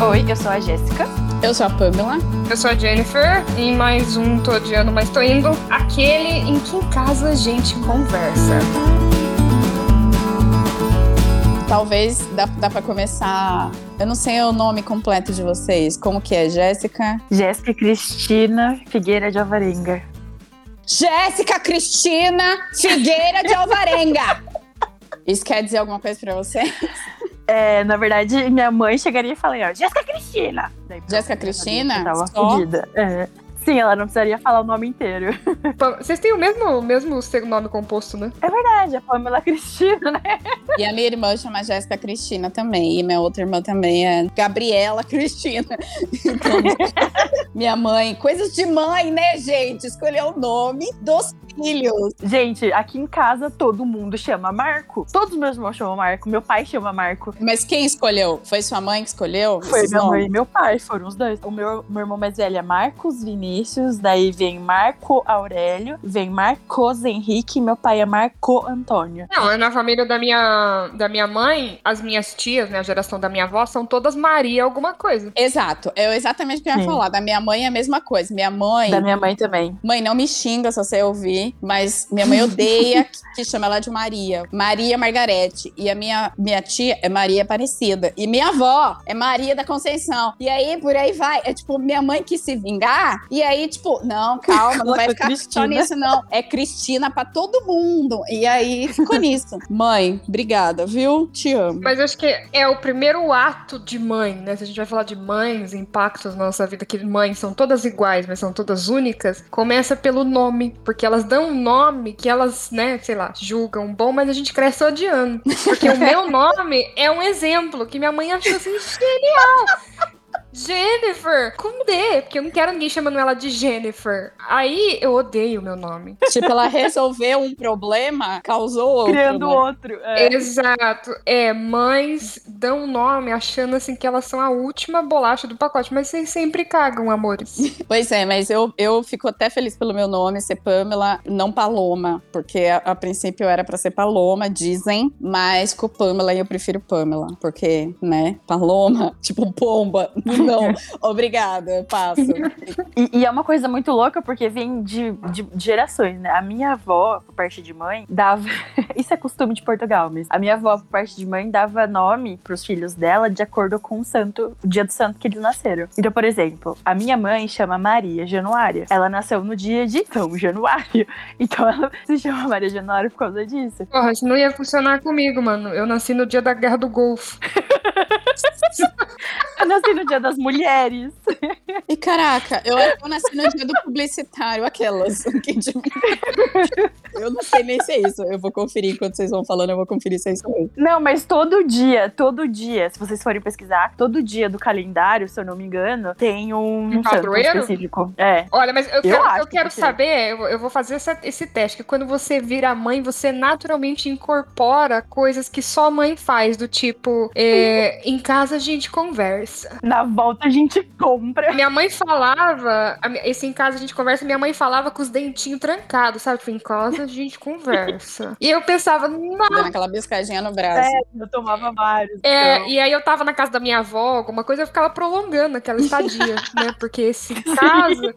Oi, eu sou a Jéssica. Eu sou a Pamela. Eu sou a Jennifer e mais um Tô Odiando, mas tô indo. Aquele em que em casa a gente conversa. Talvez dá, dá pra começar. Eu não sei o nome completo de vocês. Como que é? Jéssica? Jéssica Cristina Figueira de Alvarenga. Jéssica Cristina Figueira de Alvarenga! Isso quer dizer alguma coisa pra você? É, na verdade, minha mãe chegaria e falaria, ó, Jéssica Cristina! Jéssica Cristina? Tava Só? fodida. É. Sim, ela não precisaria falar o nome inteiro. Vocês têm o mesmo, mesmo segundo nome composto, né? É verdade, a Pamela Cristina, né? E a minha irmã chama Jéssica Cristina também. E minha outra irmã também é Gabriela Cristina. Então, minha mãe, coisas de mãe, né, gente? Escolher o nome dos filhos. Gente, aqui em casa todo mundo chama Marco. Todos os meus irmãos chamam Marco. Meu pai chama Marco. Mas quem escolheu? Foi sua mãe que escolheu? Foi minha mãe e meu pai, foram os dois. O meu, meu irmão mais velho é Marcos Vinícius, daí vem Marco Aurélio, vem Marcos Henrique meu pai é Marco Antônio. Não, na família da minha, da minha mãe, as minhas tias, né, a geração da minha avó, são todas Maria alguma coisa. Exato, é exatamente o que eu ia Sim. falar. Da minha mãe é a mesma coisa. Minha mãe. Da minha mãe também. Mãe, não me xinga se você ouvir, mas minha mãe odeia que, que chama ela de Maria. Maria Margarete. E a minha, minha tia é Maria Aparecida. E minha avó é Maria da Conceição. E aí, por aí vai. É tipo, minha mãe quis se vingar. E aí, tipo, não, calma, não vai ficar Cristina. só nisso, não. É Cristina pra todo mundo. E aí, ficou nisso. Mãe, obrigada, viu? Te amo. Mas eu acho que é o primeiro ato de mãe, né? Se a gente vai falar de mães, impactos na nossa vida, que mães são todas iguais, mas são todas únicas, começa pelo nome. Porque elas dão um nome que elas, né, sei lá, julgam bom, mas a gente cresce odiando. Porque o meu nome é um exemplo que minha mãe achou assim genial. Jennifer, com D, porque eu não quero ninguém chamando ela de Jennifer. Aí eu odeio o meu nome. tipo, ela resolveu um problema, causou outro. Criando né? outro. é. Exato. É, mães dão nome achando assim que elas são a última bolacha do pacote, mas vocês sempre cagam, amores. Pois é, mas eu, eu fico até feliz pelo meu nome ser Pamela, não Paloma, porque a, a princípio era pra ser Paloma, dizem, mas com Pamela eu prefiro Pamela, porque, né, Paloma, tipo pomba, não, obrigada, eu passo. E, e é uma coisa muito louca porque vem de, de gerações, né? A minha avó, por parte de mãe, dava. Isso é costume de Portugal, mas a minha avó, por parte de mãe, dava nome pros filhos dela de acordo com o santo, o dia do santo que eles nasceram. Então, por exemplo, a minha mãe chama Maria Januária. Ela nasceu no dia de São Januário. Então ela se chama Maria Januária por causa disso. Porra, isso não ia funcionar comigo, mano. Eu nasci no dia da Guerra do Golfo. Eu nasci no dia das mulheres. E caraca, eu, eu nasci no dia do publicitário, aquelas. Eu não sei nem se é isso, eu vou conferir enquanto vocês vão falando, eu vou conferir se é isso mesmo. Não, mas todo dia, todo dia, se vocês forem pesquisar, todo dia do calendário, se eu não me engano, tem um, Um santo padroeiro? específico. É. Olha, mas eu quero, eu quero que sim. saber, eu, eu vou fazer essa- esse teste, que quando você vira mãe, você naturalmente incorpora coisas que só mãe faz, do tipo, é, em casa a gente conversa. Na volta a gente compra. Minha mãe falava, a esse em casa a gente conversa, minha mãe falava com os dentinhos trancados, sabe? Tipo, em casa a gente conversa. E eu pensava, não. Dando aquela biscadinha no braço. Eu tomava vários. É, então. e aí eu tava na casa da minha avó, alguma coisa, eu ficava prolongando aquela estadia, né? Porque esse em casa.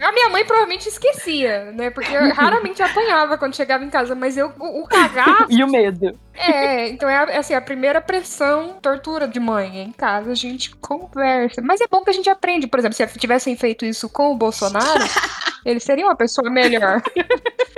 A minha mãe provavelmente esquecia, né? Porque eu raramente apanhava quando chegava em casa, mas eu, o, o cagar E o medo. É, então é, é assim, a primeira pressão, tortura de mãe. Em casa a gente conversa. Mas é bom que a gente aprende. Por exemplo, se tivessem feito isso com o Bolsonaro, ele seria uma pessoa melhor.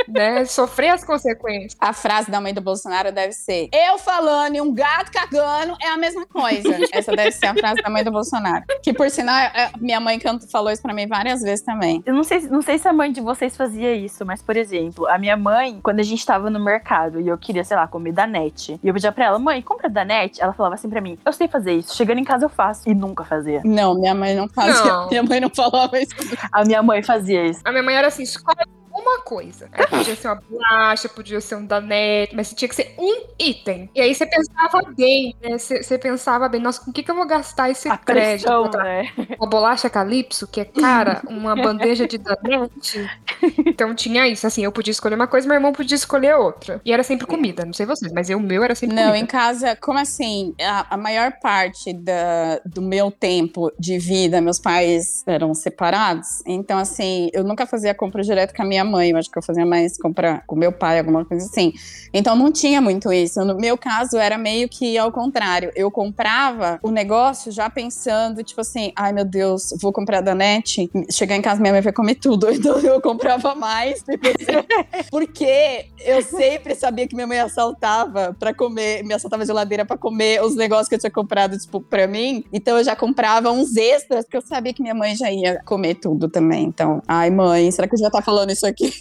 Né? Sofrer as consequências. A frase da mãe do Bolsonaro deve ser: Eu falando e um gato cagando é a mesma coisa. Essa deve ser a frase da mãe do Bolsonaro. Que por sinal, é- minha mãe falou isso pra mim várias vezes também. Eu não sei, não sei se a mãe de vocês fazia isso, mas, por exemplo, a minha mãe, quando a gente tava no mercado e eu queria, sei lá, comer da net, e eu pedia pra ela, mãe, compra da net, ela falava assim pra mim, eu sei fazer isso, chegando em casa eu faço. E nunca fazia. Não, minha mãe não fazia. Não. Minha mãe não falava isso. A minha mãe fazia isso. A minha mãe era assim: escolhe uma coisa. Aí podia ser uma bolacha, podia ser um danete, mas tinha que ser um item. E aí você pensava bem, né? Você, você pensava bem, nossa, com o que, que eu vou gastar esse A crédito? pressão, né? Uma bolacha calypso, que é cara, uma bandeja de danete. Então tinha isso, assim, eu podia escolher uma coisa, meu irmão podia escolher outra. E era sempre comida, não sei vocês, mas eu, o meu era sempre Não, comida. em casa, como assim? A, a maior parte da, do meu tempo de vida, meus pais eram separados. Então, assim, eu nunca fazia compra direto com a minha mãe. Eu acho que eu fazia mais compra com meu pai, alguma coisa assim. Então, não tinha muito isso. No meu caso, era meio que ao contrário. Eu comprava o negócio já pensando, tipo assim, ai meu Deus, vou comprar da net. Chegar em casa, minha mãe vai comer tudo. Então, eu comprava mais. Assim, porque eu sempre sabia que minha mãe assaltava pra comer, me assaltava a geladeira pra comer os negócios que eu tinha comprado, tipo, pra mim. Então eu já comprava uns extras, porque eu sabia que minha mãe já ia comer tudo também. Então, ai, mãe, será que eu já tá falando isso aqui?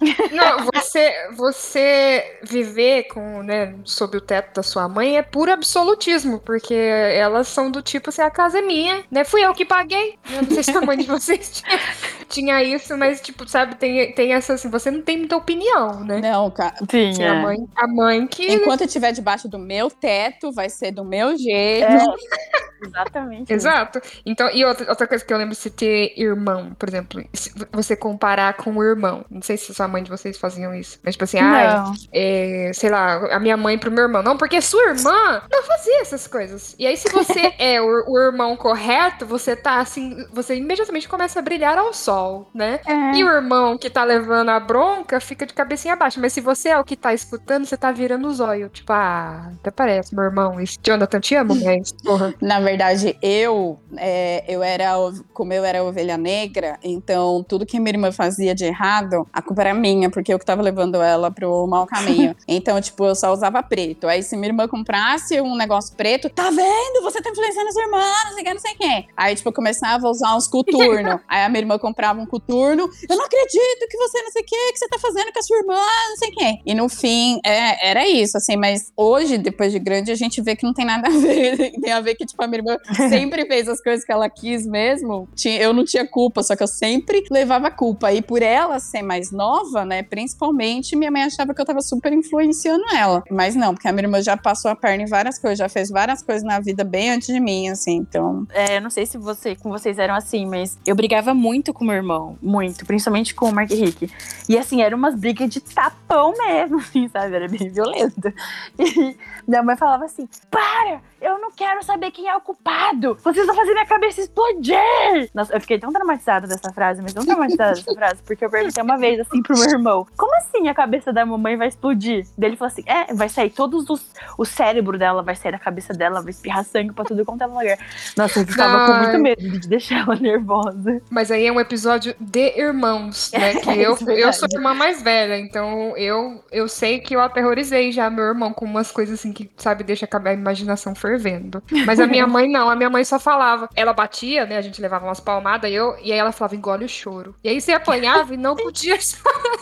Não, você, você viver com, né, sob o teto da sua mãe é puro absolutismo, porque elas são do tipo assim, a casa é minha, né? Fui eu que paguei. Eu não sei se a mãe de vocês tinha, tinha isso, mas, tipo, sabe, tem, tem essa assim, você não tem muita opinião, né? Não, cara. Sim, é. a, mãe, a mãe que. Enquanto eu estiver debaixo do meu teto, vai ser do meu jeito. É, exatamente. Exato. Então, e outra, outra coisa que eu lembro se ter irmão, por exemplo, se você comparar com o irmão. Não sei se sua mãe de vocês faziam isso. Mas, tipo assim, ah, é, sei lá, a minha mãe pro meu irmão. Não, porque sua irmã não fazia essas coisas. E aí, se você é o, o irmão correto, você tá assim, você imediatamente começa a brilhar ao sol, né? É. E o irmão que tá levando a bronca fica de cabecinha baixa. Mas se você é o que tá escutando, você tá virando os olhos. Tipo, ah, até parece, meu irmão. Esse Jonathan, te amo, mas, porra. Na verdade, eu, é, eu era, como eu era ovelha negra, então tudo que minha irmã fazia de errado, a culpa era minha, porque eu que tava levando ela pro mau caminho. então, tipo, eu só usava preto. Aí, se minha irmã comprasse um negócio preto, tá vendo? Você tá influenciando a sua irmã, não sei o que, não sei o que. Aí, tipo, eu começava a usar uns coturnos. Aí a minha irmã comprava um coturno. Eu não acredito que você não sei o que, que você tá fazendo com a sua irmã, não sei o que. E no fim, é, era isso, assim, mas hoje, depois de grande, a gente vê que não tem nada a ver. tem a ver que, tipo, a minha irmã sempre fez as coisas que ela quis mesmo. Eu não tinha culpa, só que eu sempre levava culpa. E por ela ser mais nova, né, principalmente, minha mãe achava que eu tava super influenciando ela. Mas não, porque a minha irmã já passou a perna em várias coisas, já fez várias coisas na vida bem antes de mim, assim, então. É, eu não sei se você, com vocês eram assim, mas eu brigava muito com meu irmão. Muito. Principalmente com o Mark Henrique. E assim, eram umas brigas de tapão mesmo, assim, sabe? Era bem violento. E minha mãe falava assim: para! Eu não quero saber quem é o culpado! Vocês vão fazer minha cabeça explodir! Nossa, eu fiquei tão traumatizada dessa frase, mas tão traumatizada dessa frase, porque eu perguntei uma vez assim pro meu irmão: como assim a cabeça da mamãe vai explodir? Daí ele falou assim: é, vai sair todos os. O cérebro dela vai sair da cabeça dela, vai espirrar sangue pra tudo quanto é lugar. Nossa, eu ficava com muito Ai. medo de deixar ela nervosa. Mas aí é um episódio de irmãos, né? Que eu, é eu sou a irmã mais velha, então eu, eu sei que eu aterrorizei já meu irmão com umas coisas assim que, sabe, deixa a imaginação fervendo. Mas a minha mãe não, a minha mãe só falava. Ela batia, né? A gente levava umas palmadas e, eu, e aí ela falava, engole o choro. E aí você apanhava e não podia chorar.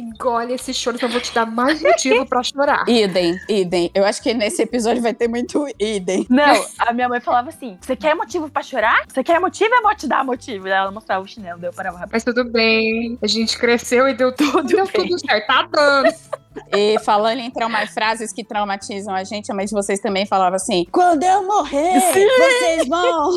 Engole esse choro, que eu vou te dar mais motivo pra chorar. Idem, idem. Eu acho que nesse episódio vai ter muito idem. Não, a minha mãe falava assim: você quer motivo pra chorar? Você quer motivo? Eu vou te dar motivo. Daí ela mostrava o chinelo, daí eu parava rápido. Mas tudo bem, a gente cresceu e deu tudo, deu bem. tudo certo. Tá dando. E falando em trauma, frases que traumatizam a gente, a mãe de vocês também falava assim: quando eu morrer, Sim. vocês vão.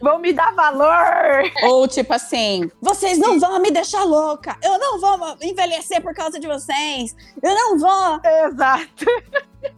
Vão me dar valor! Ou tipo assim: vocês não vão me deixar louca, eu não vou envelhecer por causa de vocês, eu não vou. Exato.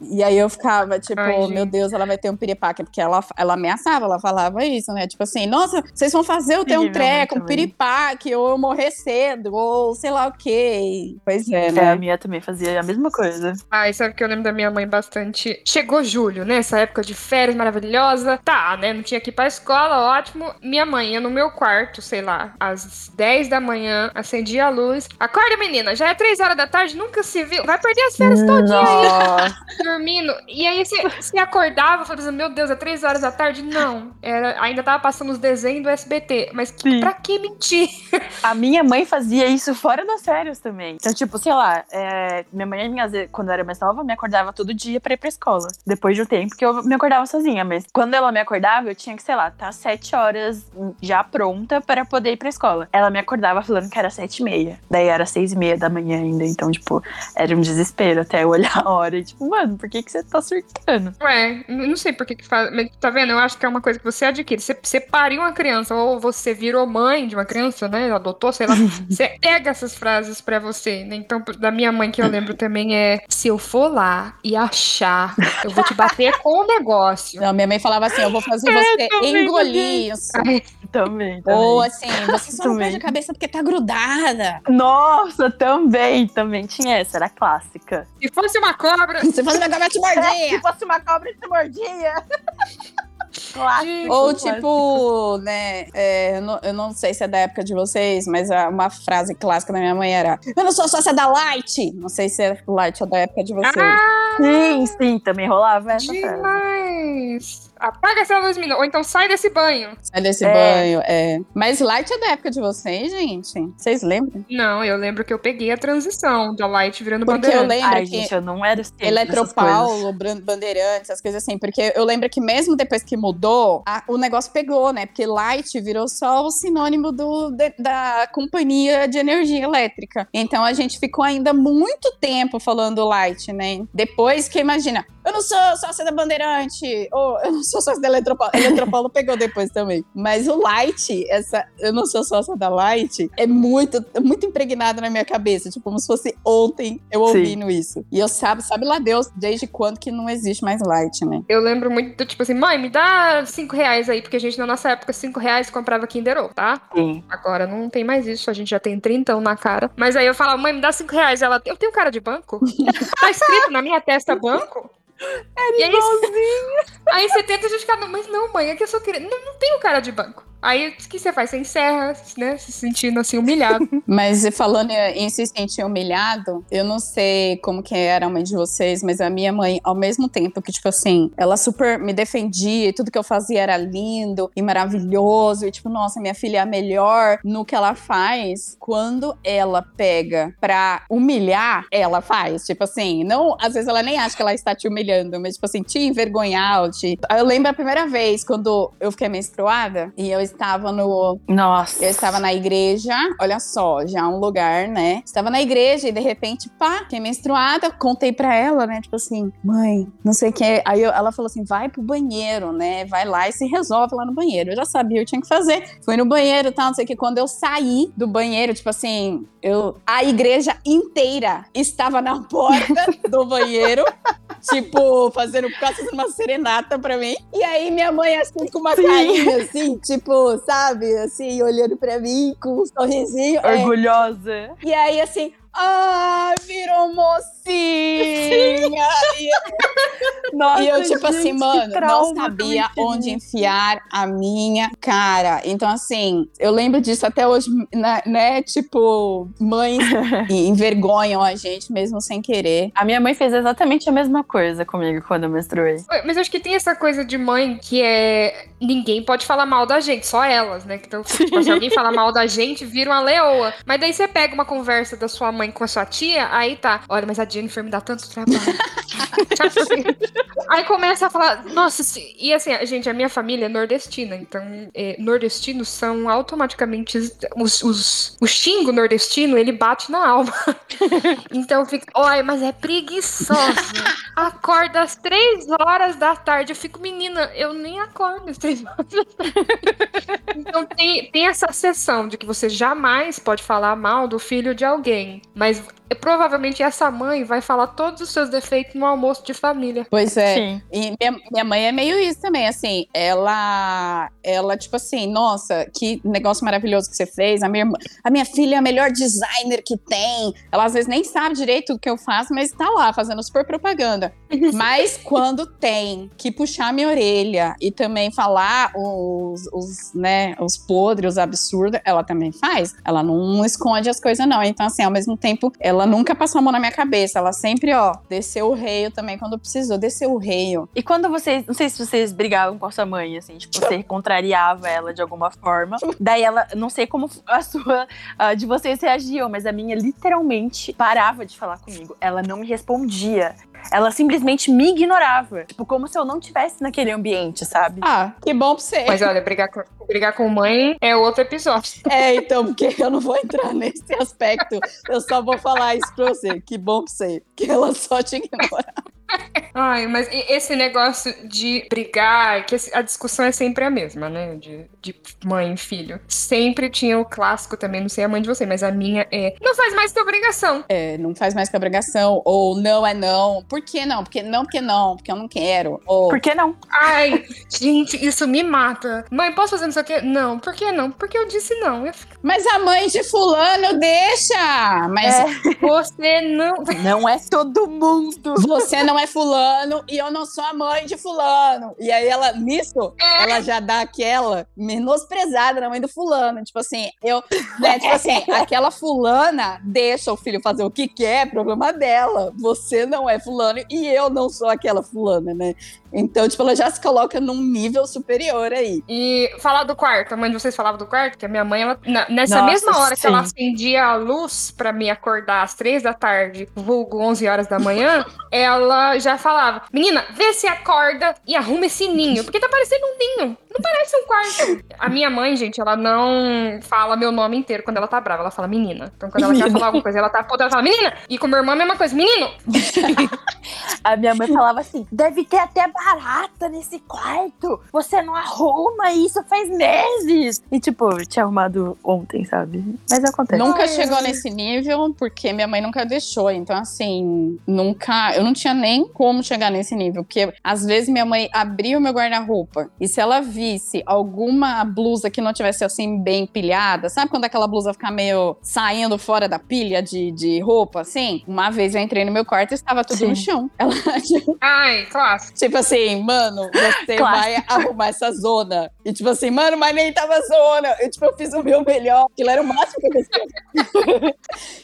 E aí eu ficava tipo: Ai, meu. Deus, ela vai ter um piripaque, porque ela, ela ameaçava, ela falava isso, né? Tipo assim: nossa, vocês vão fazer eu ter um treco, um piripaque, ou eu morrer cedo, ou sei lá o quê. Pois é, É, a né? minha também fazia a mesma coisa. Ai, sabe que eu lembro da minha mãe bastante. Chegou julho, né? Essa época de férias maravilhosa. Tá, né? Não tinha que ir pra escola, ótimo. Minha mãe ia no meu quarto, sei lá, às 10 da manhã, acendia a luz. Acorda, menina, já é 3 horas da tarde, nunca se viu. Vai perder as férias todinha aí. Dormindo. E aí você, você acordava, falando assim, meu Deus, é 3 horas da tarde? Não. Era, ainda tava passando os desenhos do SBT. Mas que- Sim. pra que mentir? A minha mãe fazia isso fora das férias também. Então, tipo, sei lá, é, minha mãe, quando eu era mais nova, me acordava todo dia pra ir pra escola. Depois de um tempo que eu me acordava sozinha. Mas quando ela me acordava, eu tinha que, sei lá, tá sete horas já pronta para poder ir pra escola. Ela me acordava falando que era sete e meia. Daí era seis e meia da manhã ainda. Então, tipo, era um desespero até eu olhar a hora. E, tipo, mãe, mano, por que, que você tá surtando? Ué, eu não sei por que que faz. Mas tá vendo? Eu acho que é uma coisa que você adquire. Você, você pariu uma criança, ou você virou mãe de uma criança, né? Adotou, sei lá. você pega essas frases pra você, né? Então, da minha mãe, que eu lembro também é: se eu for lá e achar, eu vou te bater com o negócio. Não, minha mãe falava assim: eu vou fazer você também, engolir isso. Também, também. Ou assim, você só não Também. perde a cabeça porque tá grudada. Nossa, também, também tinha essa, era clássica. Se fosse uma cobra. Você faz uma cobra te mordia. fosse uma cobra, te mordia. Clássico. Ou clássico. tipo, né, é, eu, não, eu não sei se é da época de vocês, mas uma frase clássica da minha mãe era Eu não sou sócia da Light! Não sei se é Light ou da época de vocês. Ah, Sim, sim, também rolava essa frase. Apaga essa luz, menina. Ou então sai desse banho. Sai desse É. banho, é. Mas Light é da época de vocês, gente? Vocês lembram? Não, eu lembro que eu peguei a transição da Light virando Porque eu bandeira. lembro Ai, que gente, eu não era. Eletropaulo, Bandeirantes, essas coisas assim. Porque eu lembro que mesmo depois que mudou, a- o negócio pegou, né? Porque Light virou só o sinônimo do, de- da companhia de energia elétrica. Então a gente ficou ainda muito tempo falando Light, né? Depois que, imagina, eu não sou sócia da Bandeirante, ou eu não sou sócia da Eletropaulo. Eletropaulo pegou depois também. Mas o Light, essa eu não sou sócia da Light, é muito, muito impregnado na minha cabeça. Tipo, como se fosse ontem eu Sim. ouvindo isso. E eu sabe, sabe lá Deus, desde quando que não existe mais Light, né? Eu lembro muito do tipo assim, mãe, me dá cinco reais aí, porque a gente na nossa época, cinco reais comprava Kinder Ovo, tá? Sim. Agora não tem mais isso, a gente já tem trintão na cara. Mas aí eu falo, mãe, me dá cinco reais. Ela, eu tenho cara de banco? tá escrito na minha testa banco? E aí, aí você tenta justificar, mas não, mãe, é que eu só queria. Não, não tenho cara de banco. Aí o que você faz? Você encerra, né? Se sentindo assim, humilhado. Mas falando em se sentir humilhado, eu não sei como que era a mãe de vocês, mas a minha mãe, ao mesmo tempo que, tipo assim, ela super me defendia e tudo que eu fazia era lindo e maravilhoso, e tipo, nossa, minha filha é a melhor no que ela faz, quando ela pega pra humilhar, ela faz. Tipo assim, não, às vezes ela nem acha que ela está te humilhando, mas tipo assim, te envergonhar, te... Eu lembro a primeira vez quando eu fiquei menstruada e eu estava no, Nossa. eu estava na igreja, olha só, já um lugar, né? Estava na igreja e de repente, pá, fiquei menstruada, contei pra ela, né? Tipo assim, mãe, não sei o que. Aí eu- ela falou assim: vai pro banheiro, né? Vai lá e se resolve lá no banheiro. Eu já sabia o que tinha que fazer. Fui no banheiro e tal, não sei o que. Quando eu saí do banheiro, tipo assim, eu. A igreja inteira estava na porta do banheiro. Tipo, fazendo quase uma serenata pra mim. E aí minha mãe, assim, com uma Sim. carinha, assim, tipo, sabe? Assim, olhando pra mim com um sorrisinho. é. Orgulhosa. E aí, assim, ah, virou mocinha! E, Nossa, e eu, tipo gente, assim, mano, não sabia eu onde enfiar a minha cara. Então, assim, eu lembro disso até hoje, né? né, Tipo, mães envergonham a gente mesmo sem querer. A minha mãe fez exatamente a mesma coisa comigo quando eu menstruei. Mas acho que tem essa coisa de mãe que é. Ninguém pode falar mal da gente, só elas, né? Então, tipo, se alguém fala mal da gente, vira uma leoa. Mas daí você pega uma conversa da sua mãe com a sua tia, aí tá. Olha, mas a Jennifer me dá tanto trabalho. Assim? aí começa a falar, nossa, se- e assim, gente, a minha família é nordestina, então é, nordestinos são automaticamente os, os, o xingo nordestino, ele bate na alma. então fica, olha, mas é preguiçosa. Acorda às três horas da tarde. Eu fico, menina, eu nem acordo às três horas da tarde. Então tem, tem essa sessão de que você jamais pode falar mal do filho de alguém. Mas é, provavelmente essa mãe vai falar todos os seus defeitos no almoço de família. Pois é. Sim. E minha, minha mãe é meio isso também, assim, ela, ela, tipo assim, nossa, que negócio maravilhoso que você fez, a minha, irmã- a minha filha é a melhor designer que tem, ela às vezes nem sabe direito o que eu faço, mas tá lá, fazendo super propaganda, mas quando tem que puxar a minha orelha e também falar os, os, né, os podres, os absurdos, ela também faz, ela não esconde as coisas não, então assim, ao mesmo tempo, ela nunca passou a mão na minha cabeça, ela sempre, ó, desceu o reio também quando precisou, desceu o reio, E quando vocês, não sei se vocês brigavam com a sua mãe, assim, tipo, você contrariava ela de alguma forma. Daí ela, não sei como a sua, a de vocês reagiam, mas a minha literalmente parava de falar comigo. Ela não me respondia. Ela simplesmente me ignorava. Tipo, como se eu não tivesse naquele ambiente, sabe? Ah, que bom pra você. Mas olha, brigar com, brigar com mãe é outro episódio. É, então, porque eu não vou entrar nesse aspecto. Eu só vou falar isso pra você. Que bom pra você. Que ela só te ignora. Ai, mas esse negócio de brigar, que a discussão é sempre a mesma, né? De, de mãe e filho. Sempre tinha o clássico também, não sei a mãe de você, mas a minha é. Não faz mais que obrigação. É, não faz mais que obrigação. Ou não é não. Por que não? Porque não, porque não, porque eu não quero. Ou. Por que não? Ai, gente, isso me mata. Mãe, posso fazer não sei o quê? Não. Por que não? Porque eu disse não. Eu fico... Mas a mãe de fulano deixa! Mas é. você não. Não é todo mundo. Você não é fulano e eu não sou a mãe de fulano. E aí ela, nisso, é. ela já dá aquela menosprezada na mãe do fulano. Tipo assim, eu. Né, tipo assim, aquela fulana deixa o filho fazer o que quer, é problema dela. Você não é fulano e eu não sou aquela fulana, né? Então, tipo, ela já se coloca num nível superior aí. E falar do quarto, a mãe de vocês falava do quarto, que a minha mãe, ela, nessa Nossa, mesma hora sim. que ela acendia a luz para me acordar às três da tarde, vulgo 11 horas da manhã, ela já falava: Menina, vê se acorda e arruma esse ninho, porque tá parecendo um ninho. Não parece um quarto. A minha mãe, gente, ela não fala meu nome inteiro quando ela tá brava. Ela fala menina. Então, quando ela menina. quer falar alguma coisa, ela tá podendo, ela fala menina. E com meu irmão, a mesma coisa, menino. a minha mãe falava assim: deve ter até barata nesse quarto. Você não arruma isso faz meses. E, tipo, eu tinha arrumado ontem, sabe? Mas acontece. Nunca Ai, chegou nesse nível, porque minha mãe nunca deixou. Então, assim, nunca. Eu não tinha nem como chegar nesse nível. Porque às vezes minha mãe abria o meu guarda-roupa. E se ela visse alguma blusa que não tivesse assim bem pilhada, sabe quando aquela blusa fica meio saindo fora da pilha de, de roupa, assim? Uma vez eu entrei no meu quarto e estava tudo Sim. no chão. Ela. Ai, clássico. Tipo assim, mano, você vai arrumar essa zona. E tipo assim, mano, mas nem tava zona. Eu, tipo, eu fiz o meu melhor. Aquilo era o máximo que eu fiz.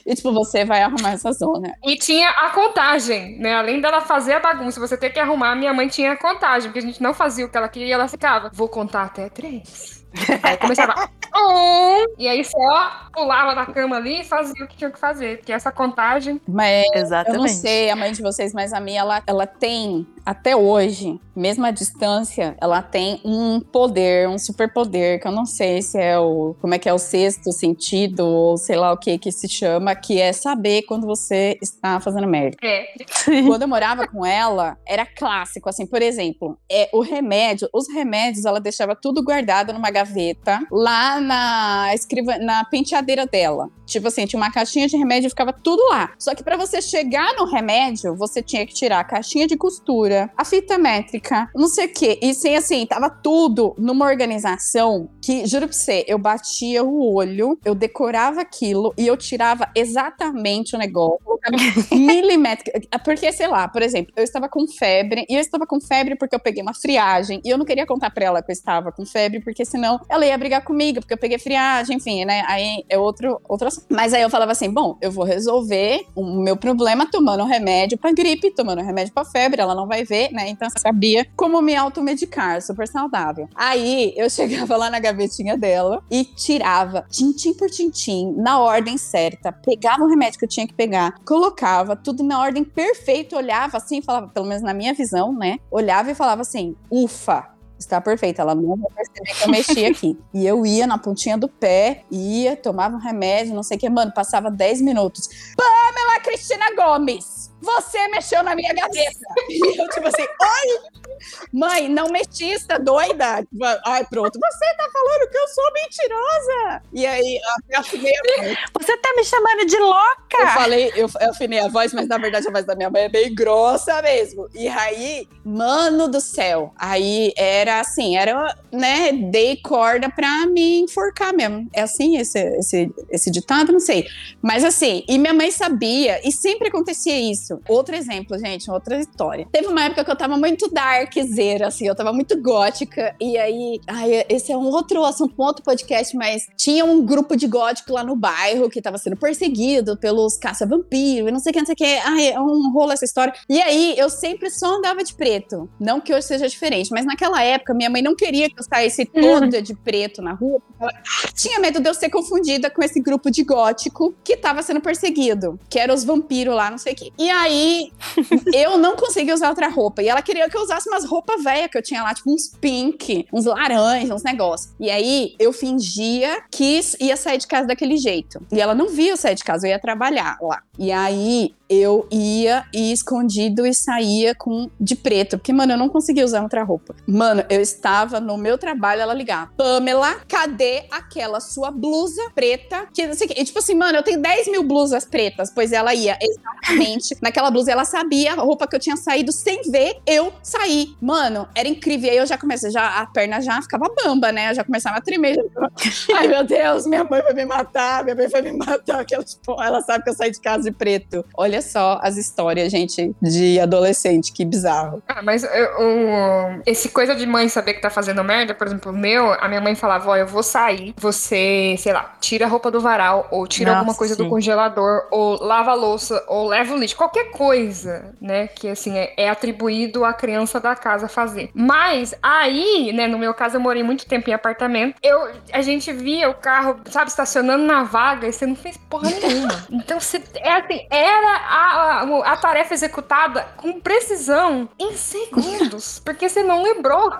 e tipo, você vai arrumar essa zona. E tinha a contagem, né? Além dela fazer a bagunça, você ter que arrumar, minha mãe tinha a contagem, porque a gente não fazia o que ela queria e ela ficava, vou contar até três. Aí começava. Um, e aí só pulava da cama ali e fazia o que tinha que fazer. Porque essa contagem. Mas Exatamente. eu não sei a mãe de vocês, mas a minha, ela, ela tem, até hoje, mesmo à distância, ela tem um poder, um superpoder, que eu não sei se é o. como é que é o sexto sentido, ou sei lá o que que se chama, que é saber quando você está fazendo merda. É. Quando eu morava com ela, era clássico, assim, por exemplo, é, o remédio, os remédios, ela deixava tudo guardado numa gaveta lá na escriva, na penteadeira dela. Tipo assim, tinha uma caixinha de remédio e ficava tudo lá. Só que para você chegar no remédio, você tinha que tirar a caixinha de costura, a fita métrica, não sei o quê. E assim, assim, tava tudo numa organização que, juro pra você, eu batia o olho, eu decorava aquilo e eu tirava exatamente o negócio, milimétrica. Porque, sei lá, por exemplo, eu estava com febre, e eu estava com febre porque eu peguei uma friagem, e eu não queria contar pra ela que eu estava com febre, porque senão ela ia brigar comigo, porque eu peguei friagem, enfim, né? Aí é outro, outro assunto. Mas aí eu falava assim: bom, eu vou resolver o meu problema tomando remédio pra gripe, tomando remédio pra febre, ela não vai ver, né? Então eu sabia como me automedicar, super saudável. Aí eu chegava lá na gavetinha dela e tirava tintim por tintim, na ordem certa, pegava o remédio que eu tinha que pegar, colocava tudo na ordem perfeita, olhava assim, falava, pelo menos na minha visão, né? Olhava e falava assim: ufa, está perfeita, ela não vai perceber que eu mexi aqui. e eu ia na pontinha do pé, ia, tomava um remédio, não sei o que, mano, passava 10 minutos. Pamela Cristina Gomes! Você mexeu na minha gaveta. E eu, tipo assim, oi! Mãe, não mexi, está doida? Ai, pronto, você tá falando que eu sou mentirosa. E aí, eu afinei a voz. Você tá me chamando de louca? Eu falei, eu, eu afinei a voz, mas na verdade a voz da minha mãe é bem grossa mesmo. E aí, mano do céu, aí era assim, era, né, dei corda pra me enforcar mesmo. É assim esse, esse, esse ditado? Não sei. Mas assim, e minha mãe sabia, e sempre acontecia isso. Outro exemplo, gente, outra história. Teve uma época que eu tava muito darkzeira, assim, eu tava muito gótica. E aí, ai, esse é um outro assunto, um outro podcast, mas tinha um grupo de gótico lá no bairro que tava sendo perseguido pelos caça-vampiro e não sei o que, não sei o que. Ai, é um rolo essa história. E aí, eu sempre só andava de preto. Não que hoje seja diferente, mas naquela época, minha mãe não queria que eu saísse uhum. toda de preto na rua. Ela tinha medo de eu ser confundida com esse grupo de gótico que tava sendo perseguido, que eram os vampiros lá, não sei o que. E aí, eu não consegui usar outra roupa. E ela queria que eu usasse umas roupas velhas que eu tinha lá, tipo uns pink, uns laranjas, uns negócios. E aí, eu fingia que ia sair de casa daquele jeito. E ela não via eu sair de casa, eu ia trabalhar lá. E aí eu ia e escondido e saía com de preto, porque mano, eu não conseguia usar outra roupa. Mano, eu estava no meu trabalho, ela ligava: "Pamela, cadê aquela sua blusa preta?" Que não sei tipo assim, mano, eu tenho 10 mil blusas pretas, pois ela ia exatamente naquela blusa, ela sabia a roupa que eu tinha saído sem ver eu sair. Mano, era incrível. E aí eu já comecei, já a perna já ficava bamba, né? Eu já começava a tremer. Já Ai, meu Deus, minha mãe vai me matar, minha mãe vai me matar. Tipo, ela sabe que eu saí de casa de preto. Olha só as histórias, gente, de adolescente, que bizarro. Ah, mas eu- esse coisa de mãe saber que tá fazendo merda, por exemplo, o meu, a minha mãe falava, ó, eu vou sair, você, sei lá, tira a roupa do varal, ou tira Nossa, alguma coisa do sim. congelador, ou lava a louça, ou leva o lixo, qualquer coisa, né, que assim, é, é atribuído à criança da casa fazer. Mas aí, né, no meu caso, eu morei muito tempo em apartamento, eu, a gente via o carro, sabe, estacionando na vaga e você não fez porra nenhuma. Então, você, é assim, era a, a, a tarefa executada com precisão em segundos, porque você não lembrou.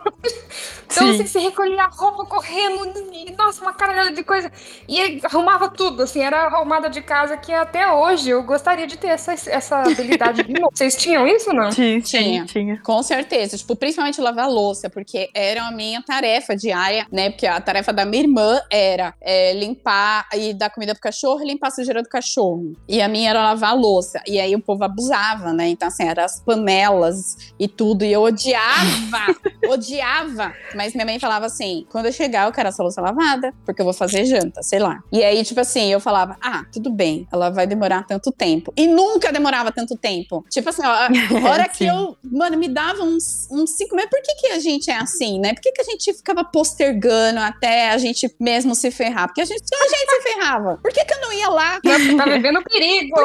Então, Sim. assim, você recolhia a roupa correndo, e, nossa, uma caralhada de coisa. E arrumava tudo, assim, era a arrumada de casa que até hoje eu gostaria de ter essa, essa habilidade de novo. Vocês tinham isso, não? Tinha, Tinha. tinha. Com certeza, tipo, principalmente lavar a louça, porque era a minha tarefa diária, né? Porque a tarefa da minha irmã era é, limpar e dar comida pro cachorro e limpar a sujeira do cachorro. E a minha era lavar a louça. E aí o povo abusava, né? Então, assim, eram as panelas e tudo. E eu odiava, odiava. Mas minha mãe falava assim: quando eu chegar, eu quero essa louça lavada, porque eu vou fazer janta, sei lá. E aí, tipo assim, eu falava: ah, tudo bem, ela vai demorar tanto tempo. E nunca demorava tanto tempo. Tipo assim, ó, a hora que Sim. eu, mano, me dava uns, uns cinco meses. Por que, que a gente é assim, né? Por que, que a gente ficava postergando até a gente mesmo se ferrar? Porque a gente, a gente se ferrava. Por que, que eu não ia lá? Tá vivendo perigo.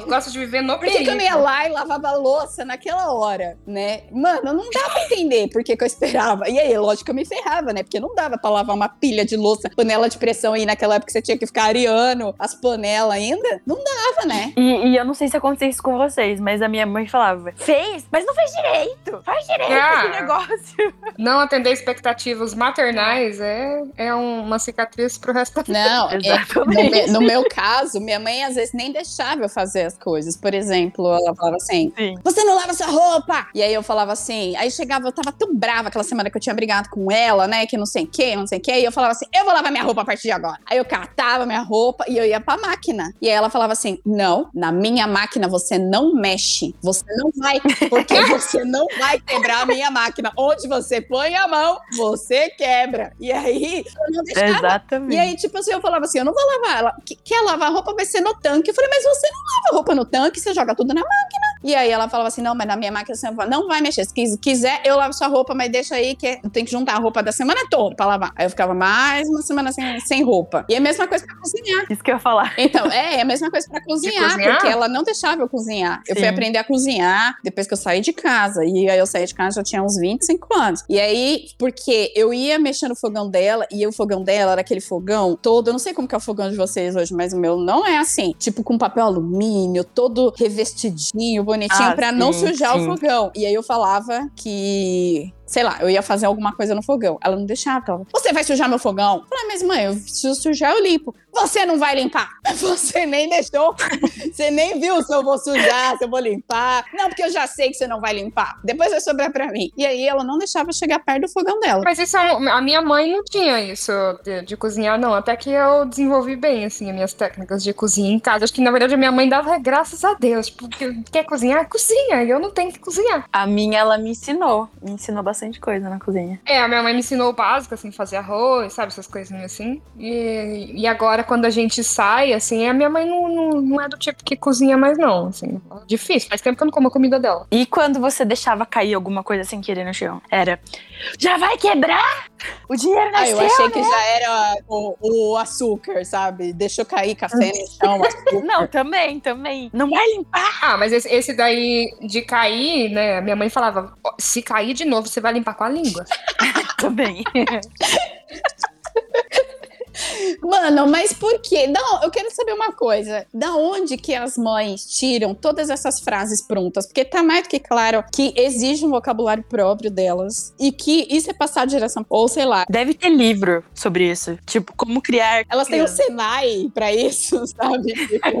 Por Gosto de viver no Por que, eu não ia lá e lavava a louça naquela hora, né? Mano, não dá pra entender por que, que eu esperava. E aí, lógico que eu me ferrava, né? Porque não dava pra lavar uma pilha de louça, panela de pressão aí naquela época você tinha que ficar areando as panelas ainda. Não dava, né? E, e eu não sei se aconteceu isso com vocês, mas a minha mãe falava: fez, mas não fez direito. Faz direito Ah. esse negócio. Não atender expectativas maternais é, é uma cicatriz pro resto da vida. Não, é, no, me- no meu caso, minha mãe às vezes nem deixava eu fazer as coisas. Por exemplo, ela falava assim: Sim. Você não lava sua roupa! E aí eu falava assim, aí chegava, eu tava tão brava aquela semana que eu tinha brigado com ela, né? Que não sei o que, não sei o que. E eu falava assim: eu vou lavar minha roupa a partir de agora. Aí eu catava minha roupa e eu ia pra máquina. E aí ela falava assim: não, na minha máquina você não mexe. Você não vai, porque você não vai quebrar a minha máquina. Onde você põe a mão, você quebra. E aí eu não deixava. Exatamente. E aí, tipo assim, eu falava assim: eu não vou lavar. Ela "Que- quer lavar a roupa, vai ser no tanque. Eu falei, mas você não lava a roupa no tanque, você joga tudo na máquina. E aí ela falava assim: não, mas na minha máquina você não vai mexer. Se quis- quiser, eu lavo sua roupa, mas deixa aí que eu tenho que juntar a roupa da semana toda pra lavar. Aí eu ficava mais uma semana sem, sem roupa. E é a mesma coisa pra cozinhar. Isso que eu ia falar. Então, é, é a mesma coisa pra cozinhar, cozinhar? porque ela não deixava eu cozinhar. Eu fui Sim. aprender a cozinhar depois que eu saí de casa. E aí eu saí de casa já tinha uns 25 anos. E aí, porque eu ia mexer no fogão dela, e o fogão dela era aquele fogão todo. Eu não sei como que é o fogão de vocês hoje, mas o meu não é assim. Tipo, com papel alumínio, todo revestidinho, bonitinho, Ah, pra não sujar sim. o fogão. E aí eu falava que sei lá, eu ia fazer alguma coisa no fogão. Ela não deixava. Ela, você vai sujar meu fogão? Eu falei, mas mãe, eu, se eu sujar, eu limpo. Você não vai limpar. Você nem deixou. Você nem viu se eu vou sujar, se eu vou limpar. Não, porque eu já sei que você não vai limpar. Depois vai sobrar pra mim. E aí ela não deixava chegar perto do fogão dela. Mas isso é um- a minha mãe não tinha isso de, de cozinhar, não. Até que eu desenvolvi bem, assim, as minhas técnicas de cozinha em casa. Acho que, na verdade, a minha mãe dava graças a Deus. Tipo, que- quer cozinhar? Cozinha. E eu não tenho que cozinhar. A minha, ela me ensinou. Me ensinou bastante coisa na cozinha. É, a minha mãe me ensinou o básico, assim, fazer arroz, sabe? Essas coisinhas assim. E, e agora, quando a gente sai, assim, a minha mãe não, não, não é do tipo que cozinha mais, não. Assim, difícil. Faz tempo que eu não como a comida dela. E quando você deixava cair alguma coisa sem querer no chão? Era. Já vai quebrar? O dinheiro Ah, eu nasceu, achei né? que já era o, o açúcar, sabe? Deixou cair café no chão, açúcar. Não, também, também. Não vai limpar. Ah, mas esse, esse daí de cair, né? Minha mãe falava: "Ó, se cair de novo, você vai limpar com a língua. Também. Mano, mas por quê? Não, eu quero saber uma coisa. Da onde que as mães tiram todas essas frases prontas? Porque tá mais do que claro que exige um vocabulário próprio delas e que isso é passado de geração. Ou sei lá. Deve ter livro sobre isso. Tipo, como criar. Elas têm o Senai pra isso, sabe? Tipo,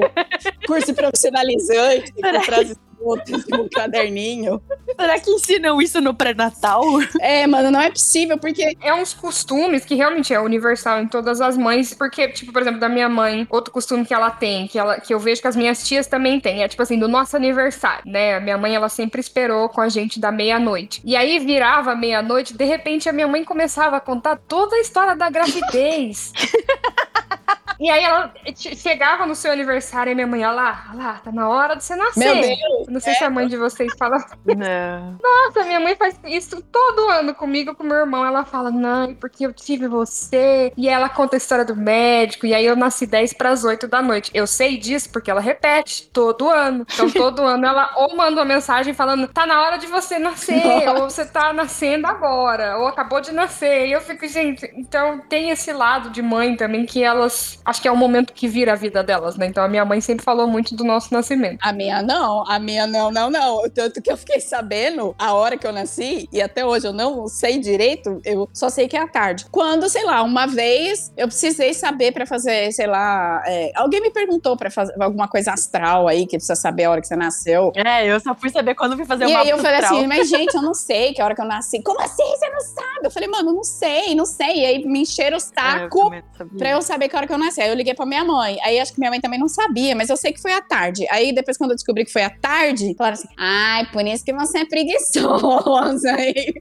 curso profissionalizante, com frases prontas no caderninho. Será que ensinam isso no pré-natal? É, mano, não é possível, porque É uns costumes que realmente é universal em todas as mães, porque, tipo, por exemplo, da minha mãe, outro costume que ela tem, que, ela, que eu vejo que as minhas tias também têm, é tipo assim, do nosso aniversário, né? A minha mãe, ela sempre esperou com a gente da meia-noite. E aí virava meia-noite, de repente a minha mãe começava a contar toda a história da gravidez. E aí ela che- chegava no seu aniversário e minha mãe, olha lá, olha lá, tá na hora de você nascer. Meu Deus, Não sei se a mãe de vocês fala Não. nossa, minha mãe faz isso todo ano comigo, com meu irmão. Ela fala, não, porque eu tive você. E ela conta a história do médico. E aí eu nasci 10 para as 8 da noite. Eu sei disso porque ela repete todo ano. Então todo ano ela ou manda uma mensagem falando, tá na hora de você nascer. ou você tá nascendo agora. Ou acabou de nascer. E eu fico, gente, então tem esse lado de mãe também que elas. Acho que é o momento que vira a vida delas, né? Então a minha mãe sempre falou muito do nosso nascimento. A minha não, a minha não, não, não. Tanto que eu fiquei sabendo a hora que eu nasci, e até hoje eu não sei direito, eu só sei que é à tarde. Quando, sei lá, uma vez eu precisei saber pra fazer, sei lá, é, alguém me perguntou pra fazer alguma coisa astral aí, que precisa saber a hora que você nasceu. É, eu só fui saber quando fui fazer E o aí mapa eu falei astral. assim, mas gente, eu não sei que hora que eu nasci. Como assim você não sabe? Eu falei, mano, não sei, não sei. E aí me encheram o É, eu saco não sabia. Pra eu saber que hora que eu nasci. Aí eu liguei pra minha mãe. Aí acho que minha mãe também não sabia, mas eu sei que foi à tarde. Aí depois, quando eu descobri que foi à tarde, falaram assim: ai, por isso que você é preguiçosa. Aí,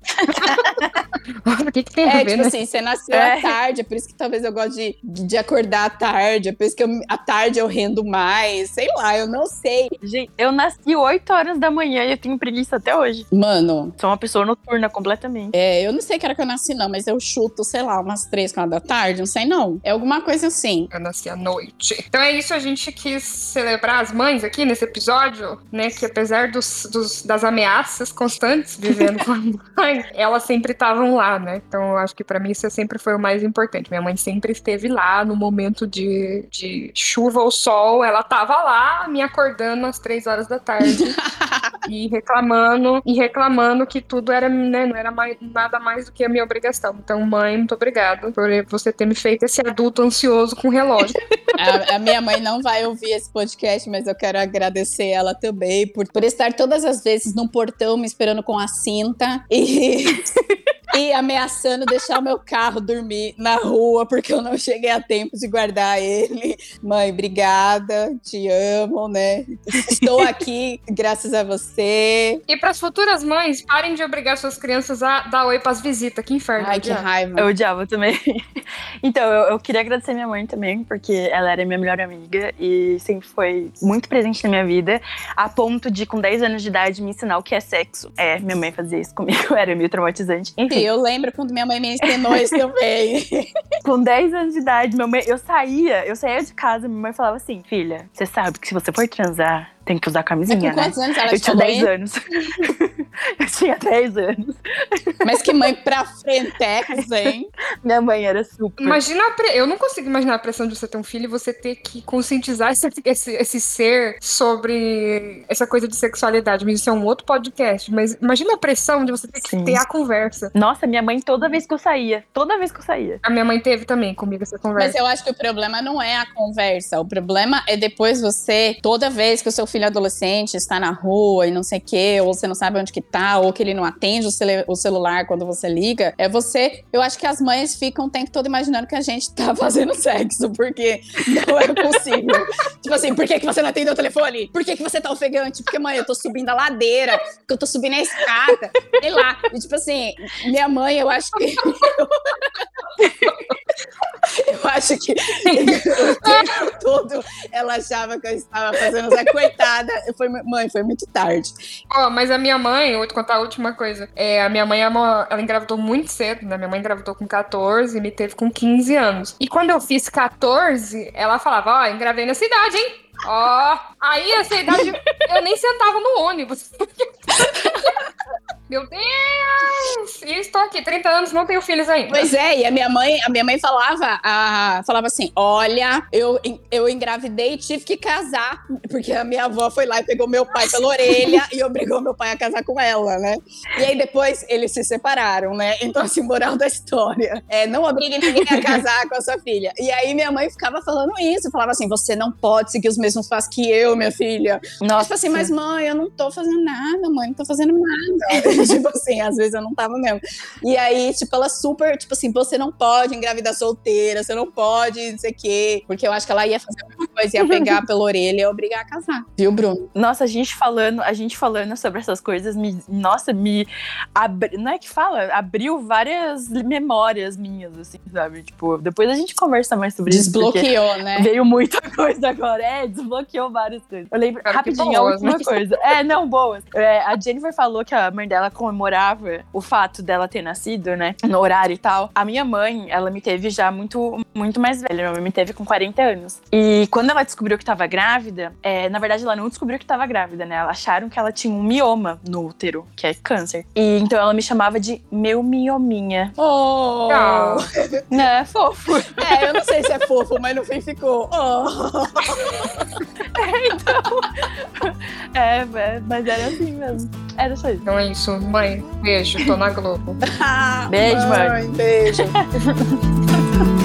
o que, que tem a é, ver, tipo né? assim, você nasceu É. à tarde, é por isso que talvez eu goste de, de acordar à tarde, é por isso que eu, à tarde eu rendo mais. Sei lá, eu não sei. Gente, eu nasci 8 horas da manhã e eu tenho preguiça até hoje. Mano, Sou uma pessoa noturna completamente. é, eu não sei que hora que eu nasci, não, mas eu chuto, sei lá, umas três, quatro da tarde, não sei não. É alguma coisa assim. Eu nasci à noite. Então é isso, a gente quis celebrar as mães aqui nesse episódio, né? Que apesar dos, dos- das ameaças constantes vivendo com a mãe, elas sempre estavam lá, né? Então eu acho que pra mim isso sempre foi o mais importante. Minha mãe sempre esteve lá no momento de, de chuva ou sol, ela tava lá me acordando às três horas da tarde e reclamando, e reclamando que tudo era, né, não era mais, nada mais do que a minha obrigação. Então, mãe, muito obrigada por você ter me feito esse adulto ansioso com relógio. A, a minha mãe não vai ouvir esse podcast, mas eu quero agradecer ela também por, por estar todas as vezes no portão me esperando com a cinta e, e ameaçando deixar o meu carro dormir na rua porque eu não cheguei a tempo de guardar ele. Mãe, obrigada, te amo, né? Estou aqui graças a você. E para as futuras mães, parem de obrigar suas crianças a dar oi pras visitas. Que inferno. Ai, que raiva. Eu odiava também. Então, eu, eu queria agradecer minha mãe também, porque ela era minha melhor amiga e sempre foi muito presente na minha vida, a ponto de, com 10 anos de idade, me ensinar o que é sexo. É, minha mãe fazia isso comigo, era meio traumatizante. Enfim, Eu lembro quando minha mãe me ensinou isso também. com 10 anos de idade, minha mãe, eu saía, eu saía de casa, minha mãe falava assim: filha, você sabe que se você for transar, tem que usar É camisinha, com né? quantos anos ela Eu tinha falou 10 isso? anos. eu tinha 10 anos. Mas que mãe pra frentex, hein? Minha mãe era super. Imagina a pre... Eu não consigo imaginar a pressão de você ter um filho e você ter que conscientizar esse, esse, esse ser sobre essa coisa de sexualidade. Mas isso é um outro podcast. Mas imagina a pressão de você ter que Sim. ter a conversa. Nossa, minha mãe, toda vez que eu saía, toda vez que eu saía. A minha mãe teve também comigo essa Mas conversa. eu acho que o problema não é a conversa. O problema é depois você, toda vez que o seu filho adolescente está na rua e não sei o quê, ou você não sabe onde que tá, ou que ele não atende o, cele- o celular quando você liga, é você. Eu acho que as mães ficam o tempo todo imaginando que a gente tá fazendo sexo, porque não é possível. tipo assim, por que, que você não atendeu o telefone? Por que, que você tá ofegante? Porque, mãe, eu tô subindo a ladeira, porque eu tô subindo a escada, sei lá. E, tipo assim, minha mãe, eu acho que. Eu acho que o tempo todo ela achava que eu estava fazendo coitada. Foi, mãe, foi muito tarde. Ó, mas a minha mãe, eu vou te contar a última coisa. É, a minha mãe, é uma- ela engravidou muito cedo, né? Minha mãe engravidou com 14 e me teve com 15 anos. E quando eu fiz 14, ela falava, ó, engravei nessa idade, hein? Ó, aí essa idade eu nem sentava no ônibus. Meu Deus! E estou aqui, 30 anos, não tenho filhos ainda. Pois é, e a minha mãe, a minha mãe falava, a, falava assim: olha, eu, eu engravidei e tive que casar, porque a minha avó foi lá e pegou meu pai pela orelha e obrigou meu pai a casar com ela, né? E aí depois eles se separaram, né? Então, assim, moral da história. É, não obrigue ninguém a casar com a sua filha. E aí minha mãe ficava falando isso, falava assim: você não pode seguir os mesmos passos que eu, minha filha. Nossa. Tipo assim, mas mãe, eu não tô fazendo nada, mãe, não tô fazendo nada. tipo assim, às vezes eu não tava mesmo. E aí, tipo, ela super, tipo assim, você não pode engravidar solteira, você não pode, não sei o quê. Porque eu acho que ela ia fazer alguma coisa, ia pegar pela orelha e ia obrigar a casar. Viu, Bruno? Nossa, a gente falando, a gente falando sobre essas coisas, me, nossa, me abri, não é que fala, abriu várias memórias minhas, assim, sabe? Tipo, depois a gente conversa mais sobre Desbloqueou, isso. né? Veio muita coisa agora. É, desbloqueou várias coisas. Eu lembro rapidinho boas, a última né? coisa. É, não, boas. É, a Jennifer falou que a mãe dela comemorava o fato dela ter nascido, né? No horário e tal. A minha mãe, ela me teve já muito, muito mais velha. Minha mãe me teve com 40 anos. E quando ela descobriu que tava grávida, é, na verdade ela não descobriu que tava grávida, né? Ela acharam que ela tinha um mioma no útero, que é câncer. E então ela me chamava de meu miominha. Oh! Ah. Né, fofo. É, eu não sei se é fofo, mas no fim ficou. Oh! É, é, mas era assim mesmo. Era só isso. Então é isso, mãe. Beijo, tô na Globo. Beijo, mãe. Beijo.